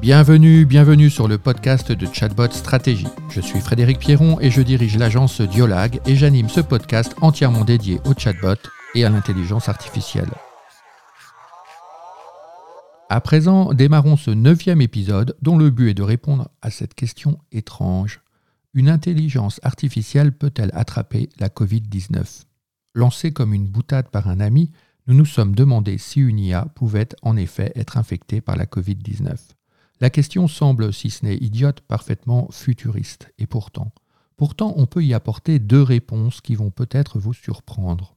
Bienvenue, bienvenue sur le podcast de Chatbot Stratégie. Je suis Frédéric Pierron et je dirige l'agence Diolag et j'anime ce podcast entièrement dédié au chatbot et à l'intelligence artificielle. À présent, démarrons ce neuvième épisode dont le but est de répondre à cette question étrange. Une intelligence artificielle peut-elle attraper la Covid-19 Lancée comme une boutade par un ami, nous nous sommes demandé si une IA pouvait en effet être infectée par la Covid-19. La question semble, si ce n'est idiote, parfaitement futuriste, et pourtant, pourtant on peut y apporter deux réponses qui vont peut-être vous surprendre.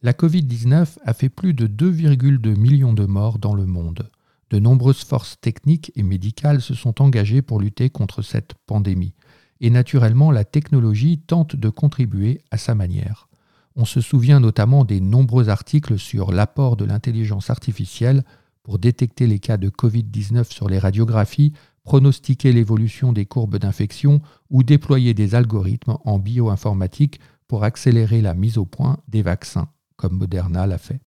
La Covid-19 a fait plus de 2,2 millions de morts dans le monde. De nombreuses forces techniques et médicales se sont engagées pour lutter contre cette pandémie. Et naturellement, la technologie tente de contribuer à sa manière. On se souvient notamment des nombreux articles sur l'apport de l'intelligence artificielle pour détecter les cas de Covid-19 sur les radiographies, pronostiquer l'évolution des courbes d'infection ou déployer des algorithmes en bioinformatique pour accélérer la mise au point des vaccins, comme Moderna l'a fait.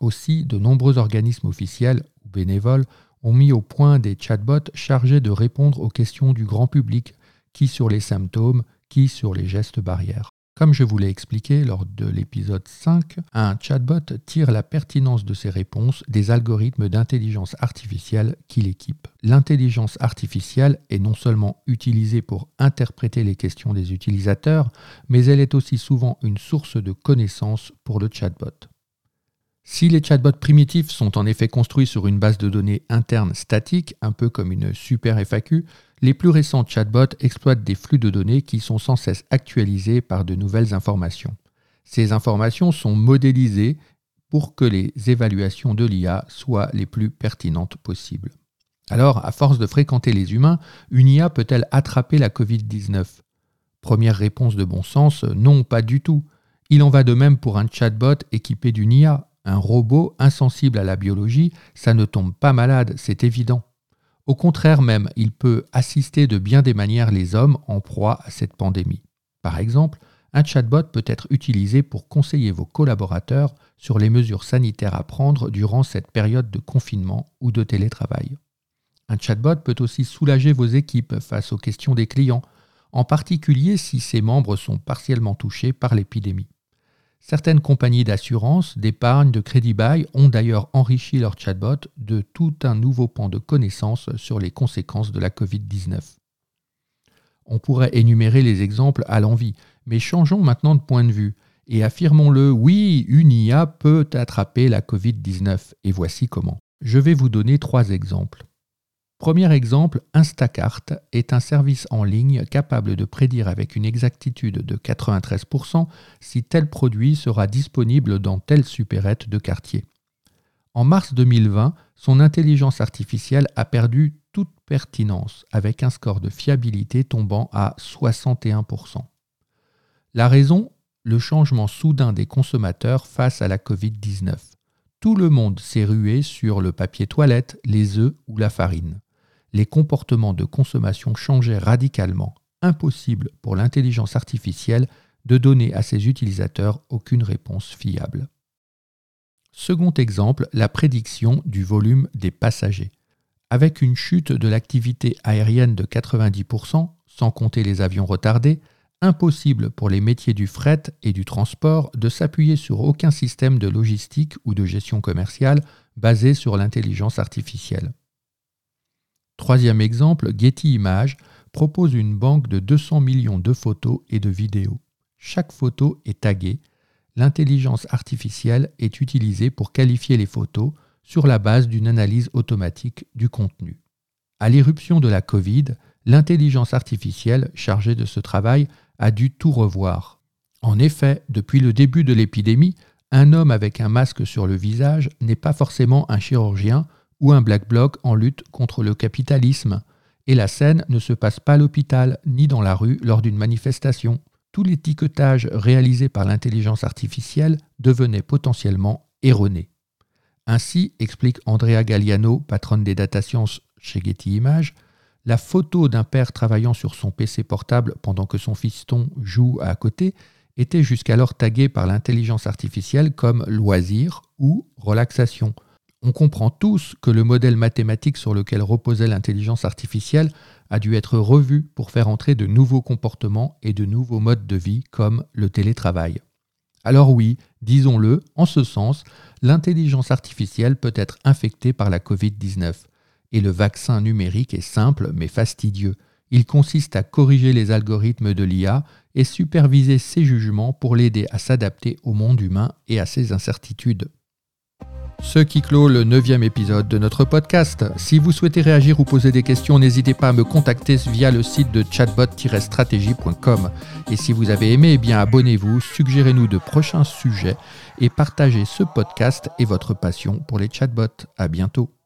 Aussi, de nombreux organismes officiels ou bénévoles ont mis au point des chatbots chargés de répondre aux questions du grand public, qui sur les symptômes, qui sur les gestes barrières. Comme je vous l'ai expliqué lors de l'épisode 5, un chatbot tire la pertinence de ses réponses des algorithmes d'intelligence artificielle qu'il équipe. L'intelligence artificielle est non seulement utilisée pour interpréter les questions des utilisateurs, mais elle est aussi souvent une source de connaissances pour le chatbot. Si les chatbots primitifs sont en effet construits sur une base de données interne statique, un peu comme une super FAQ, les plus récents chatbots exploitent des flux de données qui sont sans cesse actualisés par de nouvelles informations. Ces informations sont modélisées pour que les évaluations de l'IA soient les plus pertinentes possibles. Alors, à force de fréquenter les humains, une IA peut-elle attraper la Covid-19 Première réponse de bon sens, non, pas du tout. Il en va de même pour un chatbot équipé d'une IA. Un robot insensible à la biologie, ça ne tombe pas malade, c'est évident. Au contraire même, il peut assister de bien des manières les hommes en proie à cette pandémie. Par exemple, un chatbot peut être utilisé pour conseiller vos collaborateurs sur les mesures sanitaires à prendre durant cette période de confinement ou de télétravail. Un chatbot peut aussi soulager vos équipes face aux questions des clients, en particulier si ses membres sont partiellement touchés par l'épidémie. Certaines compagnies d'assurance, d'épargne, de crédit bail ont d'ailleurs enrichi leur chatbot de tout un nouveau pan de connaissances sur les conséquences de la Covid-19. On pourrait énumérer les exemples à l'envie, mais changeons maintenant de point de vue et affirmons-le, oui, une IA peut attraper la Covid-19, et voici comment. Je vais vous donner trois exemples. Premier exemple, Instacart est un service en ligne capable de prédire avec une exactitude de 93% si tel produit sera disponible dans telle supérette de quartier. En mars 2020, son intelligence artificielle a perdu toute pertinence avec un score de fiabilité tombant à 61%. La raison Le changement soudain des consommateurs face à la Covid-19. Tout le monde s'est rué sur le papier toilette, les œufs ou la farine les comportements de consommation changeaient radicalement. Impossible pour l'intelligence artificielle de donner à ses utilisateurs aucune réponse fiable. Second exemple, la prédiction du volume des passagers. Avec une chute de l'activité aérienne de 90%, sans compter les avions retardés, impossible pour les métiers du fret et du transport de s'appuyer sur aucun système de logistique ou de gestion commerciale basé sur l'intelligence artificielle. Troisième exemple, Getty Images propose une banque de 200 millions de photos et de vidéos. Chaque photo est taguée. L'intelligence artificielle est utilisée pour qualifier les photos sur la base d'une analyse automatique du contenu. À l'éruption de la Covid, l'intelligence artificielle chargée de ce travail a dû tout revoir. En effet, depuis le début de l'épidémie, un homme avec un masque sur le visage n'est pas forcément un chirurgien ou un black bloc en lutte contre le capitalisme. Et la scène ne se passe pas à l'hôpital ni dans la rue lors d'une manifestation. Tout l'étiquetage réalisé par l'intelligence artificielle devenait potentiellement erroné. Ainsi, explique Andrea Galliano, patronne des data science chez Getty Images, la photo d'un père travaillant sur son PC portable pendant que son fiston joue à côté était jusqu'alors taguée par l'intelligence artificielle comme loisir ou relaxation. On comprend tous que le modèle mathématique sur lequel reposait l'intelligence artificielle a dû être revu pour faire entrer de nouveaux comportements et de nouveaux modes de vie comme le télétravail. Alors oui, disons-le, en ce sens, l'intelligence artificielle peut être infectée par la Covid-19. Et le vaccin numérique est simple mais fastidieux. Il consiste à corriger les algorithmes de l'IA et superviser ses jugements pour l'aider à s'adapter au monde humain et à ses incertitudes. Ce qui clôt le neuvième épisode de notre podcast. Si vous souhaitez réagir ou poser des questions, n'hésitez pas à me contacter via le site de chatbot-stratégie.com. Et si vous avez aimé, eh bien abonnez-vous, suggérez-nous de prochains sujets et partagez ce podcast et votre passion pour les chatbots. À bientôt.